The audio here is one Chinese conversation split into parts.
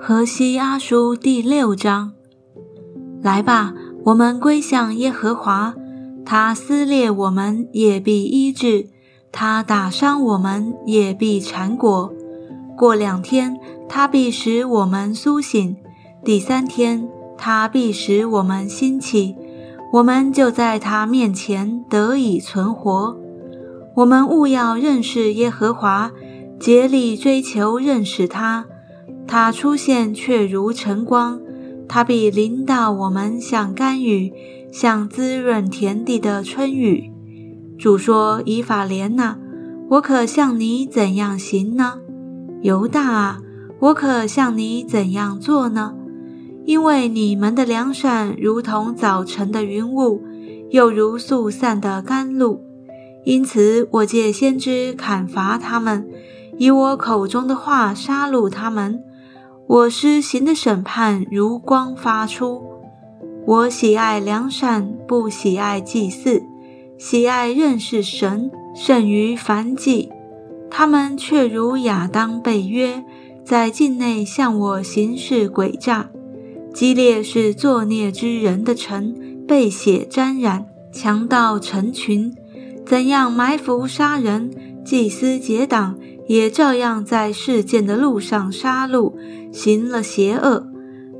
河西阿书第六章，来吧，我们归向耶和华。他撕裂我们，也必医治；他打伤我们，也必缠裹。过两天，他必使我们苏醒；第三天，他必使我们兴起。我们就在他面前得以存活。我们务要认识耶和华，竭力追求认识他。他出现却如晨光，他必领导我们像甘雨，像滋润田地的春雨。主说：“以法莲呐，我可向你怎样行呢？犹大啊，我可向你怎样做呢？因为你们的良善如同早晨的云雾，又如速散的甘露，因此我借先知砍伐他们，以我口中的话杀戮他们。”我施行的审判如光发出。我喜爱良善，不喜爱祭祀；喜爱认识神，胜于凡祭。他们却如亚当被约，在境内向我行事诡诈。激烈是作孽之人的城，被血沾染，强盗成群。怎样埋伏杀人，祭司结党。也照样在事件的路上杀戮，行了邪恶。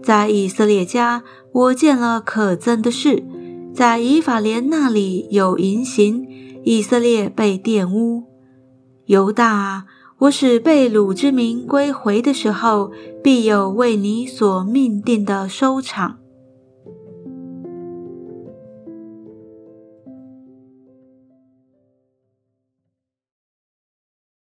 在以色列家，我见了可憎的事；在以法莲那里有淫行，以色列被玷污。犹大啊，我使被掳之民归回的时候，必有为你所命定的收场。